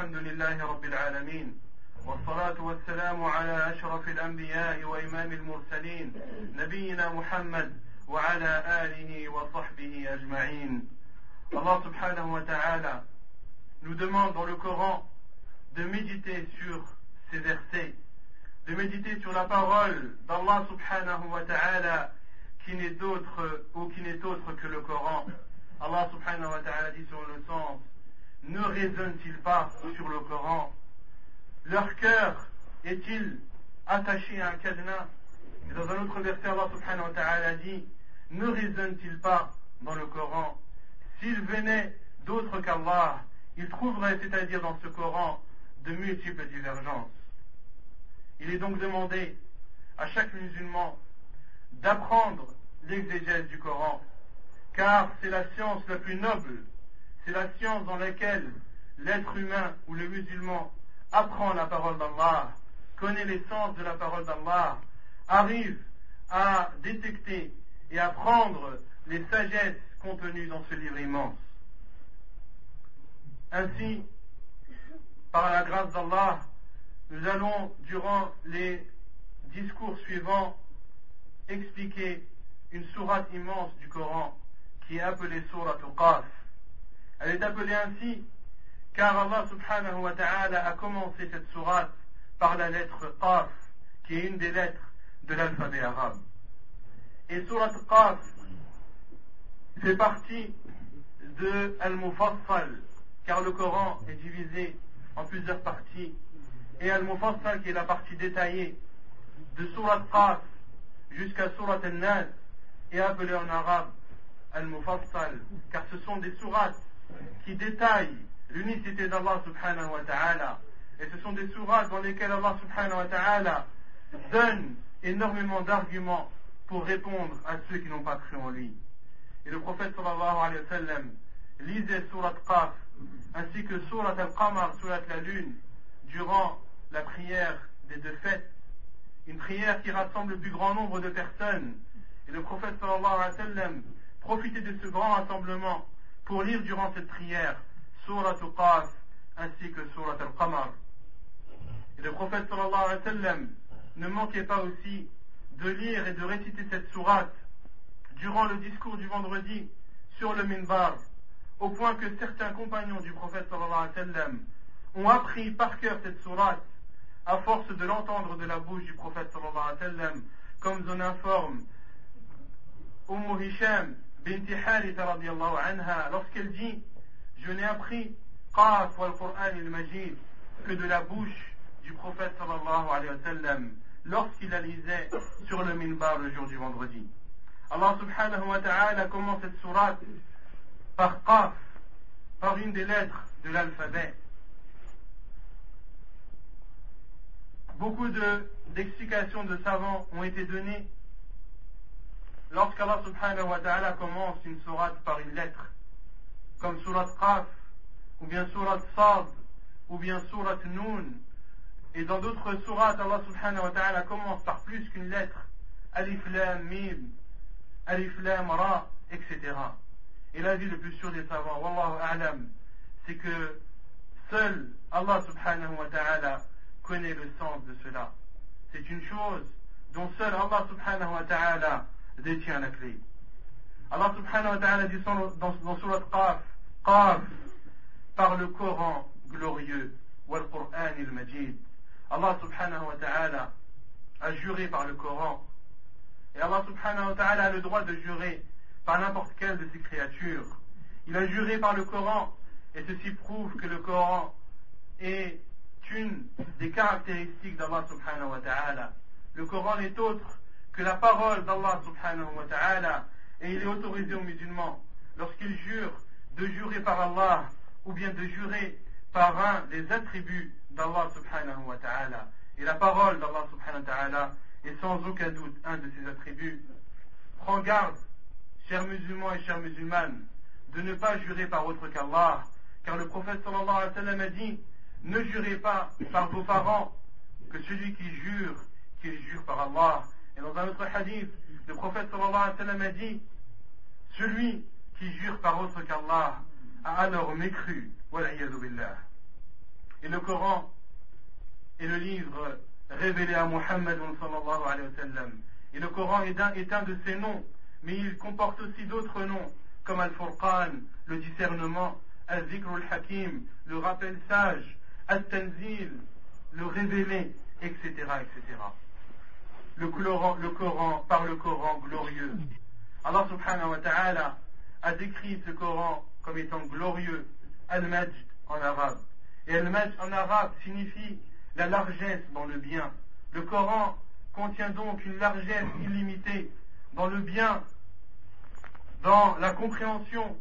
الحمد لله رب العالمين والصلاة والسلام على أشرف الأنبياء وإمام المرسلين نبينا محمد وعلى آله وصحبه أجمعين subhanahu wa ta'ala nous demande dans le Coran de méditer sur ces versets, de méditer sur la parole d'Allah subhanahu wa ta'ala qui n'est d'autre ou qui n'est autre que le Coran. Allah subhanahu wa ta'ala dit sur le sens, ne raisonne-t-il pas sur le Coran Leur cœur est-il attaché à un cadenas Et dans un autre verset, Allah subhanahu wa dit, ne raisonne-t-il pas dans le Coran S'il venait d'autres qu'Allah, il trouverait, c'est-à-dire dans ce Coran, de multiples divergences. Il est donc demandé à chaque musulman d'apprendre l'exégèse du Coran, car c'est la science la plus noble, c'est la science dans laquelle l'être humain ou le musulman apprend la parole d'Allah, connaît l'essence de la parole d'Allah, arrive à détecter et à prendre les sagesses contenues dans ce livre immense. Ainsi, par la grâce d'Allah, nous allons, durant les discours suivants, expliquer une sourate immense du Coran qui est appelée sourate Qaf. Elle est appelée ainsi car Allah subhanahu wa ta'ala a commencé cette sourate par la lettre Qaf, qui est une des lettres de l'alphabet arabe. Et sourate Qaf fait partie de Al-Mufassal, car le Coran est divisé en plusieurs parties. Et Al-Mufassal, qui est la partie détaillée de Surat Qaf jusqu'à Surat Al-Nas, est appelé en arabe Al-Mufassal, car ce sont des sourates qui détaillent l'unicité d'Allah subhanahu wa ta'ala. Et ce sont des sourates dans lesquelles Allah subhanahu wa ta'ala donne énormément d'arguments pour répondre à ceux qui n'ont pas cru en lui. Et le prophète sallallahu alayhi wa sallam lisait surat Qaf ainsi que surat al-Qamar, surat la lune, durant la prière des deux fêtes. Une prière qui rassemble le plus grand nombre de personnes. Et le prophète sallallahu alayhi wa sallam profitait de ce grand rassemblement pour lire durant cette prière Surat Qaf ainsi que Surat Al-Qamar. Et le prophète sallallahu alayhi wa sallam ne manquait pas aussi de lire et de réciter cette sourate durant le discours du vendredi sur le minbar, au point que certains compagnons du prophète sallallahu alayhi ont appris par cœur cette sourate à force de l'entendre de la bouche du prophète sallallahu alayhi wa sallam, comme on informe Umm Hisham binti Haritha radiallahu anha lorsqu'elle dit je n'ai appris Qaf wal Qur'an al-Majid que de la bouche du prophète sallallahu alayhi wa sallam lorsqu'il la lisait sur le minbar le jour du vendredi. Allah subhanahu wa ta'ala commence cette sourate par Qaf, par une des lettres de l'alphabet. Beaucoup d'explications de, savants ont été données lorsqu'Allah subhanahu wa ta'ala commence une sourate par une lettre, comme surat Qaf, ou bien surat Sad, ou bien surat Noun, et dans d'autres sourates, Allah subhanahu wa ta'ala commence par plus qu'une lettre, Alif Lam Mim, Alif Lam Ra, etc. Et l'avis le plus sûr des savants, Wallahu A'lam, c'est que seul Allah subhanahu wa ta'ala connaît le sens de cela. C'est une chose dont seul Allah subhanahu wa ta'ala détient la clé. Allah subhanahu wa ta'ala dit dans, dans surat Qaf, Qaf, par le Coran glorieux, wal Qur'an al-Majid. Allah subhanahu wa ta'ala a juré par le Coran. Et Allah subhanahu wa ta'ala a le droit de jurer par n'importe quelle de ses créatures. Il a juré par le Coran, et ceci prouve que le Coran est une des caractéristiques d'Allah subhanahu wa ta'ala. Le Coran n'est autre que la parole d'Allah subhanahu wa ta'ala, et il est autorisé aux musulmans, lorsqu'ils jurent, de jurer par Allah, ou bien de jurer par un des attributs d'Allah subhanahu wa ta'ala. Et la parole d'Allah subhanahu wa ta'ala est sans aucun doute un de ses attributs. Prends garde, chers musulmans et chères musulmanes, de ne pas jurer par autre qu'Allah, car le prophète sallallahu alayhi wa sallam a dit, ne jurez pas par vos parents, que celui qui jure, qu'il jure par Allah. Et dans un autre hadith, le prophète sallallahu alayhi wa sallam a dit, celui qui jure par autre qu'Allah a alors mécru. billah. Et le Coran est le livre révélé à Muhammad sallallahu alayhi wa sallam. Et le Coran est un, de ses noms, mais il comporte aussi d'autres noms, comme Al-Furqan, le discernement, Al-Zikr al-Hakim, le rappel sage, Al-Tanzil, le révélé, etc., etc. Le Coran, par le Coran glorieux. Allah subhanahu wa ta'ala a décrit ce Coran comme étant glorieux, Al-Majd en arabe. Et Al-Majd en arabe signifie la largesse dans le bien. Le Coran contient donc une largesse illimitée dans le bien, dans la compréhension,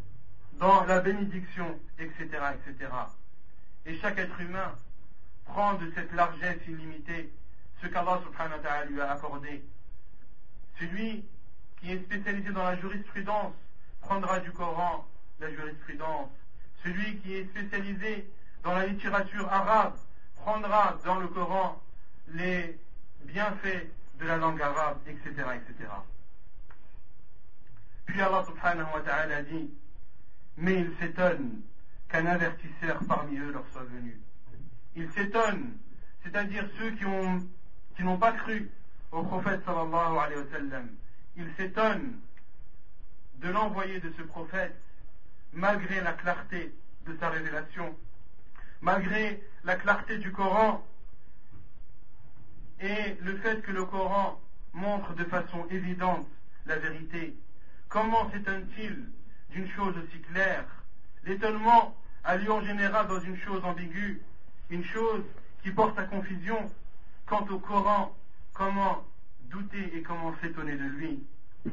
dans la bénédiction, etc., etc. Et chaque être humain prend de cette largesse illimitée ce qu'Allah subhanahu wa ta'ala lui a accordé. Celui qui est spécialisé dans la jurisprudence prendra du Coran la jurisprudence. Celui qui est spécialisé dans la littérature arabe prendra dans le Coran les bienfaits de la langue arabe, etc. etc. Puis Allah subhanahu wa ta'ala dit, mais il s'étonne qu'un avertisseur parmi eux leur soit venu. Il s'étonne, c'est-à-dire ceux qui ont qui n'ont pas cru au prophète sallallahu alayhi wa sallam. Il s'étonne de l'envoyer de ce prophète malgré la clarté de sa révélation, malgré la clarté du Coran et le fait que le Coran montre de façon évidente la vérité. Comment s'étonne-t-il d'une chose aussi claire? L'étonnement a lieu en général dans une chose ambiguë, une chose qui porte à confusion. Quant au Coran, comment douter et comment s'étonner de lui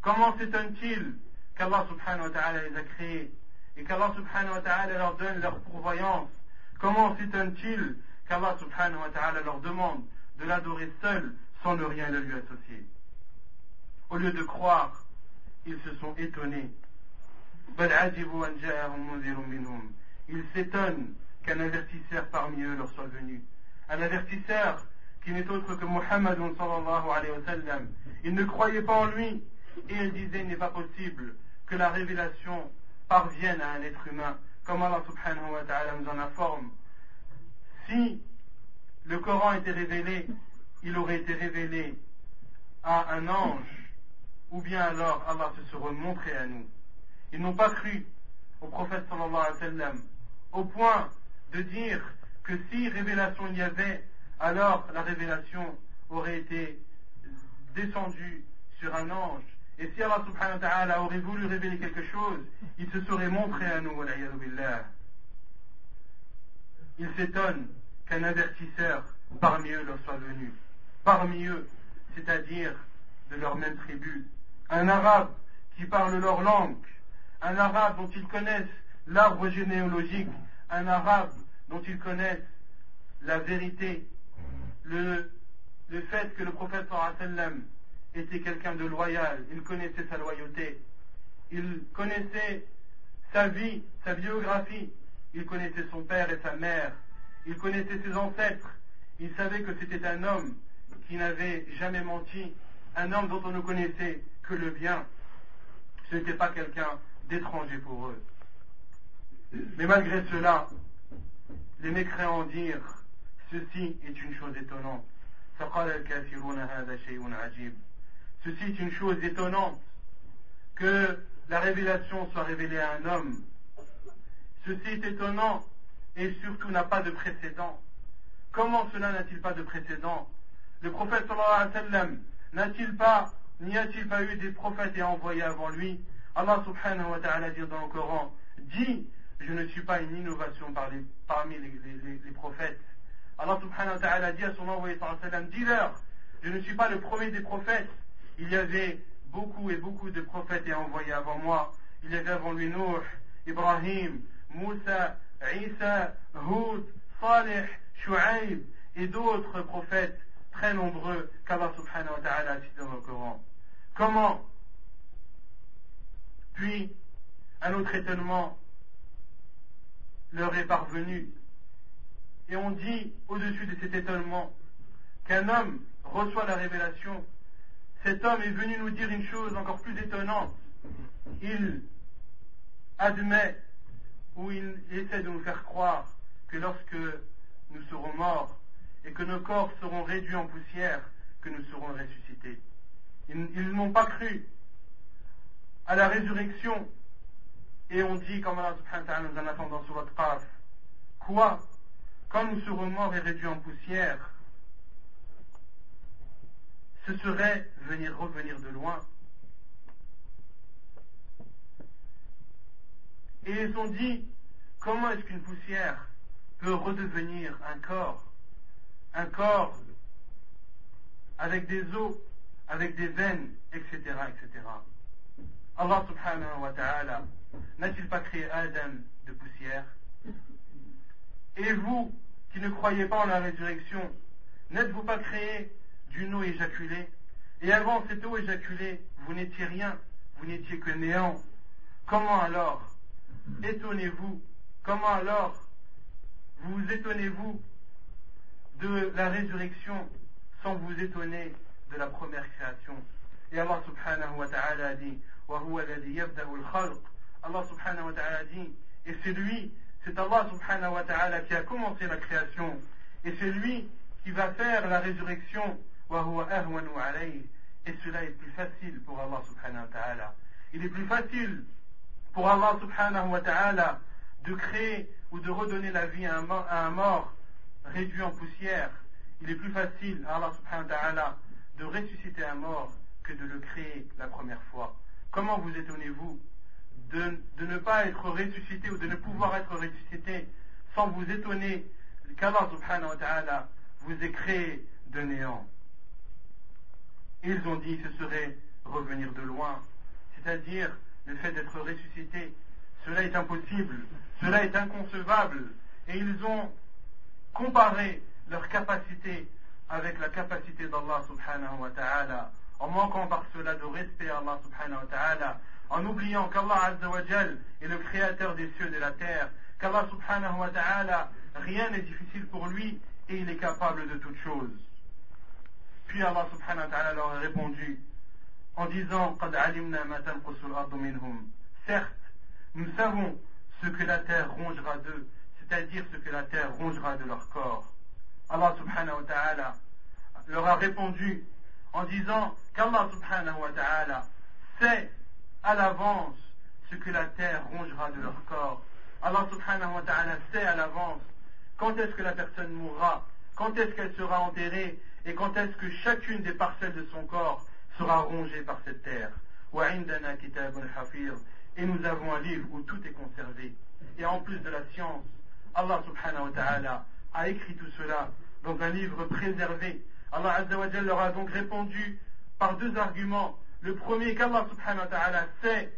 Comment s'étonne-t-il qu'Allah subhanahu wa ta'ala les a créés et qu'Allah subhanahu wa ta'ala leur donne leur pourvoyance? Comment s'étonne-t-il qu'Allah subhanahu wa ta'ala leur demande de l'adorer seul sans ne rien lui associer? Au lieu de croire, ils se sont étonnés. Ils s'étonnent qu'un avertisseur parmi eux leur soit venu. Un avertisseur qui n'est autre que Muhammad sallallahu alayhi wa sallam. Ils ne croyaient pas en lui et ils disaient il n'est pas possible que la révélation parvienne à un être humain, comme Allah subhanahu wa ta'ala nous en informe. Si le Coran était révélé, il aurait été révélé à un ange, ou bien alors Allah se serait montré à nous. Ils n'ont pas cru au prophète sallallahu alayhi wa sallam, au point de dire que si révélation il y avait, alors la révélation aurait été descendue sur un ange et si Allah subhanahu wa ta'ala aurait voulu révéler quelque chose, il se serait montré à nous. Il s'étonne qu'un avertisseur parmi eux leur soit venu. Parmi eux, c'est-à-dire de leur même tribu. Un arabe qui parle leur langue. Un arabe dont ils connaissent l'arbre généalogique. Un arabe dont ils connaissent la vérité. Le, fait que le prophète sallam était quelqu'un de loyal, il connaissait sa loyauté, il connaissait sa vie, sa biographie, il connaissait son père et sa mère, il connaissait ses ancêtres, il savait que c'était un homme qui n'avait jamais menti, un homme dont on ne connaissait que le bien. Ce n'était pas quelqu'un d'étranger pour eux. Mais malgré cela, les mécréants dirent, ceci est une chose étonnante. Ceci est une chose étonnante que la révélation soit révélée à un homme. Ceci est étonnant et surtout n'a pas de précédent. Comment cela n'a-t-il pas de précédent? Le prophète sallallahu alayhi wa sallam n'a-t-il pas, n'y a-t-il pas eu des prophètes et envoyés avant lui? Allah subhanahu wa ta'ala dit dans le Coran, dit, je ne suis pas une innovation parmi les, prophètes. Allah subhanahu wa ta'ala dit à son envoyé sallam, dis-leur, je ne suis pas le premier des prophètes, il y avait beaucoup et beaucoup de prophètes et envoyés avant moi. Il y avait avant lui Nuh, Ibrahim, Moussa, Isa, Hud, Salih, Shu'aib et d'autres prophètes très nombreux qu'Allah subhanahu wa ta'ala a cités dans le Coran. Comment? Puis, un autre étonnement leur est parvenu. Et on dit, au-dessus de cet étonnement, qu'un homme reçoit la révélation cet homme est venu nous dire une chose encore plus étonnante. Il admet ou il essaie de nous faire croire que lorsque nous serons morts et que nos corps seront réduits en poussière, que nous serons ressuscités. Ils, n'ont pas cru à la résurrection. Et on dit, comme Allah subhanahu wa ta'ala nous en sur votre Qaf, quoi? Nous serons morts et réduits en poussière, ce serait venir revenir de loin. Et ils ont dit, comment est-ce qu'une poussière peut redevenir un corps? Un corps avec des os, avec des veines, etc., etc. Allah subhanahu wa ta'ala n'a-t-il pas créé Adam de poussière? Et vous, qui ne croyez pas en la résurrection, n'êtes-vous pas créé d'une eau éjaculée? Et avant cette eau éjaculée, vous n'étiez rien, vous n'étiez que néant. Comment alors Étonnez-vous. Comment alors vous vous étonnez-vous de la résurrection sans vous étonner de la première création? Et Allah subhanahu wa ta'ala dit Allah subhanahu wa ta'ala dit et c'est lui, c'est Allah subhanahu wa ta'ala qui a commencé la création et c'est lui qui va faire la résurrection et cela est plus facile pour Allah subhanahu wa ta'ala. Il est plus facile pour Allah subhanahu wa ta'ala de créer ou de redonner la vie à un, mort, réduit en poussière. Il est plus facile Allah subhanahu wa ta'ala de ressusciter un mort que de le créer la première fois. Comment vous étonnez-vous? De, ne pas être ressuscité ou de ne pouvoir être ressuscité sans vous étonner qu'Allah subhanahu wa ta'ala vous ait créé de néant Ils ont dit que ce serait revenir de loin, c'est-à-dire le fait d'être ressuscité. Cela est impossible, cela est inconcevable. Et ils ont comparé leur capacité avec la capacité d'Allah subhanahu wa ta'ala, en manquant par cela de respect à Allah subhanahu wa ta'ala, en oubliant qu'Allah azza wa est le créateur des cieux et de la terre, qu'Allah subhanahu wa ta'ala, rien n'est difficile pour lui et il est capable de toutes choses. Puis Allah subhanahu wa ta'ala leur a répondu, en disant Certes, nous savons ce que la terre rongera d'eux, c'est-à-dire ce que la terre rongera de leur corps. Allah subhanahu wa ta'ala leur a répondu en disant qu'Allah subhanahu wa ta'ala sait à l'avance ce que la terre rongera de leur corps. Allah subhanahu wa ta'ala sait à l'avance quand est-ce que la personne mourra, quand est-ce qu'elle sera enterrée et quand est-ce que chacune des parcelles de son corps sera rongé par cette terre. Et nous avons un livre où tout est conservé. Et en plus de la science, Allah subhanahu wa ta'ala a écrit tout cela dans un livre préservé. Allah azza leur a donc répondu par deux arguments. Le premier, qu'Allah subhanahu wa ta'ala sait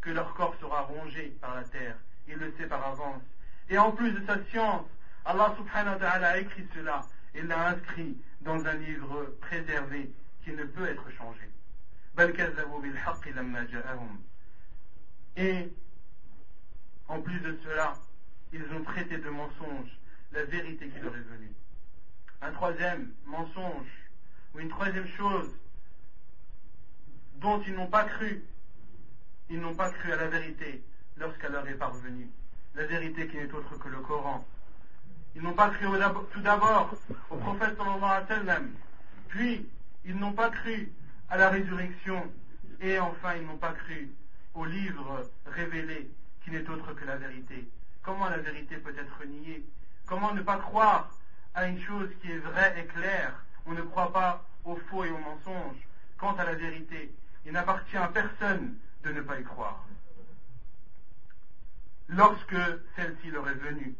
que leur corps sera rongé par la terre. Il le sait par avance. Et en plus de sa science, Allah subhanahu wa ta'ala a écrit cela. Il l'a inscrit dans un livre préservé qui ne peut être changé. Et en plus de cela, ils ont traité de mensonge la vérité qui leur est venue. Un troisième mensonge, ou une troisième chose dont ils n'ont pas cru, ils n'ont pas cru à la vérité lorsqu'elle leur est parvenue. La vérité qui n'est autre que le Coran. Ils n'ont pas cru tout d'abord au prophète sallallahu alayhi puis ils n'ont pas cru à la résurrection, et enfin ils n'ont pas cru au livre révélé qui n'est autre que la vérité. Comment la vérité peut être niée? Comment ne pas croire à une chose qui est vraie et claire? On ne croit pas aux faux et aux mensonges. Quant à la vérité, il n'appartient à personne de ne pas y croire. Lorsque celle-ci leur est venue,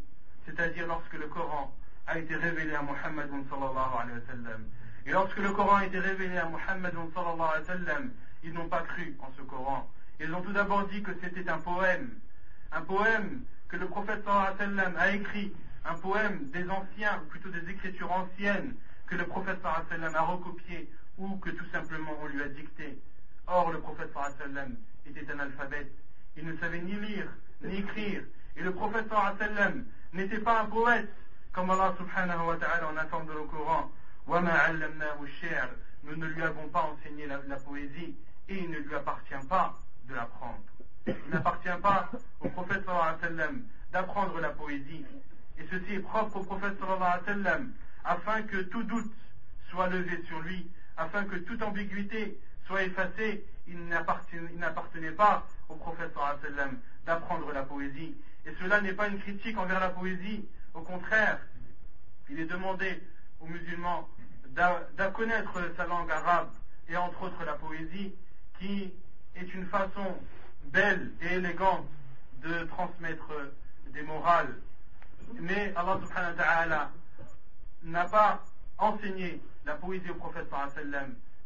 c'est-à-dire lorsque le Coran a été révélé à Muhammad sallallahu alayhi wa sallam, et lorsque le Coran a été révélé à Muhammad sallallahu alayhi wa sallam, ils n'ont pas cru en ce Coran. Ils ont tout d'abord dit que c'était un poème. Un poème que le prophète sallallahu alayhi wa sallam a écrit. Un poème des anciens, ou plutôt des écritures anciennes, que le prophète sallallahu alayhi wa sallam a recopié ou que tout simplement on lui a dicté. Or, le prophète sallam était un alphabète. Il ne savait ni lire, ni écrire. Et le prophète sallam n'était pas un poète, comme Allah subhanahu wa ta'ala en informe dans le Coran. Nous ne lui avons pas enseigné la, poésie et il ne lui appartient pas de l'apprendre. Il n'appartient pas au prophète d'apprendre la poésie et ceci est propre au prophète sallam, afin que tout doute soit levé sur lui, afin que toute ambiguïté soit effacée, il n'appartenait pas au prophète d'apprendre la poésie. Et cela n'est pas une critique envers la poésie, au contraire, il est demandé aux musulmans connaître sa langue arabe et entre autres la poésie, qui est une façon belle et élégante de transmettre des morales. Mais Allah subhanahu wa ta'ala n'a pas enseigné la poésie au prophète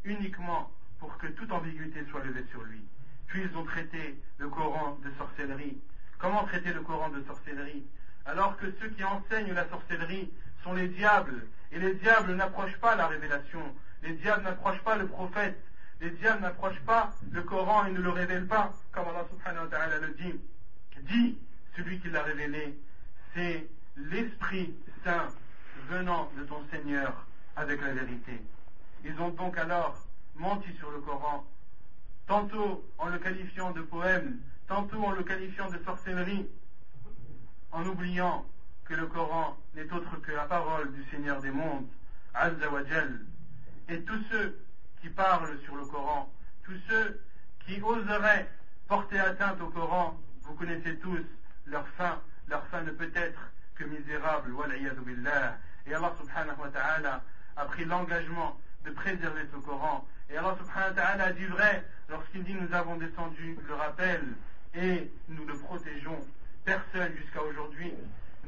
uniquement pour que toute ambiguïté soit levée sur lui. Puis ils ont traité le Coran de sorcellerie. Comment traiter le Coran de sorcellerie Alors que ceux qui enseignent la sorcellerie sont les diables. Et les diables n'approchent pas la révélation. Les diables n'approchent pas le prophète. Les diables n'approchent pas le Coran et ne le révèlent pas, comme Allah subhanahu wa ta'ala le dit. Dit celui qui l'a révélé, c'est l'Esprit Saint venant de ton Seigneur avec la vérité. Ils ont donc alors menti sur le Coran, tantôt en le qualifiant de poème, tantôt en le qualifiant de sorcellerie, en oubliant que le Coran n'est autre que la parole du Seigneur des mondes, Azza wa Et tous ceux qui parlent sur le Coran, tous ceux qui oseraient porter atteinte au Coran, vous connaissez tous leur fin, leur fin ne peut être que misérable, billah. Et Allah subhanahu wa ta'ala a pris l'engagement de préserver ce Coran. Et Allah subhanahu wa ta'ala a dit vrai lorsqu'il dit nous avons descendu le rappel et nous le protégeons. Personne jusqu'à aujourd'hui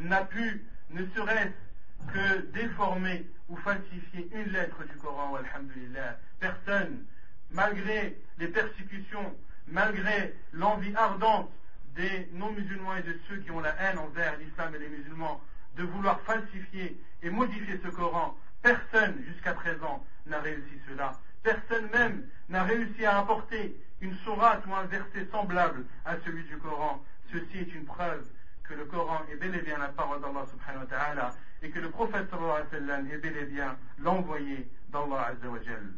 n'a pu, ne serait-ce que déformer ou falsifier une lettre du Coran, alhamdulillah. Personne, malgré les persécutions, malgré l'envie ardente des non-musulmans et de ceux qui ont la haine envers l'islam et les musulmans, de vouloir falsifier et modifier ce Coran, personne jusqu'à présent n'a réussi cela. Personne même n'a réussi à apporter une sourate ou un verset semblable à celui du Coran. Ceci est une preuve que le Coran est bel et bien la parole d'Allah subhanahu wa ta'ala et que le prophète est bel et bien l'envoyé d'Allah azza wa jal.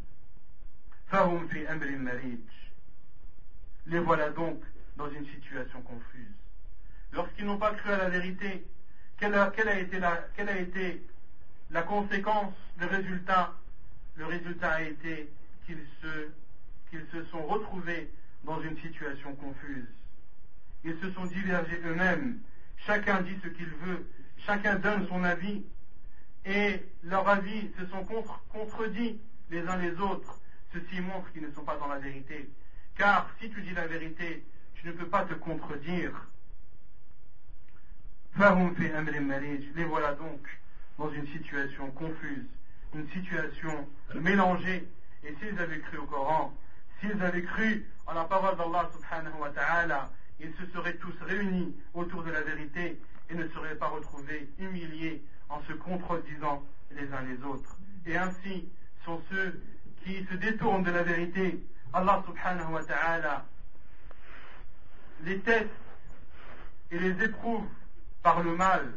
Fahum fi marij. Les voilà donc dans une situation confuse. Lorsqu'ils n'ont pas cru à la vérité, quelle a, été, la, quelle a été la conséquence, le résultat Le résultat a été qu'ils se, sont retrouvés dans une situation confuse. Ils se sont divergés eux-mêmes chacun dit ce qu'il veut, chacun donne son avis, et leurs avis se sont contredits les uns les autres. Ceci montre qu'ils ne sont pas dans la vérité. Car si tu dis la vérité, tu ne peux pas te contredire. Les voilà donc dans une situation confuse, une situation mélangée. Et s'ils avaient cru au Coran, s'ils avaient cru en la parole d'Allah subhanahu wa ta'ala, ils se seraient tous réunis autour de la vérité et ne seraient pas retrouvés humiliés en se contredisant les uns les autres. Et ainsi sont ceux qui se détournent de la vérité. Allah subhanahu wa ta'ala les teste et les éprouve par le mal,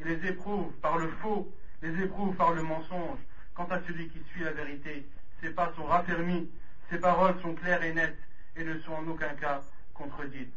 et les éprouve par le faux, les éprouve par le mensonge. Quant à celui qui suit la vérité, ses pas sont raffermis, ses paroles sont claires et nettes et ne sont en aucun cas contredites.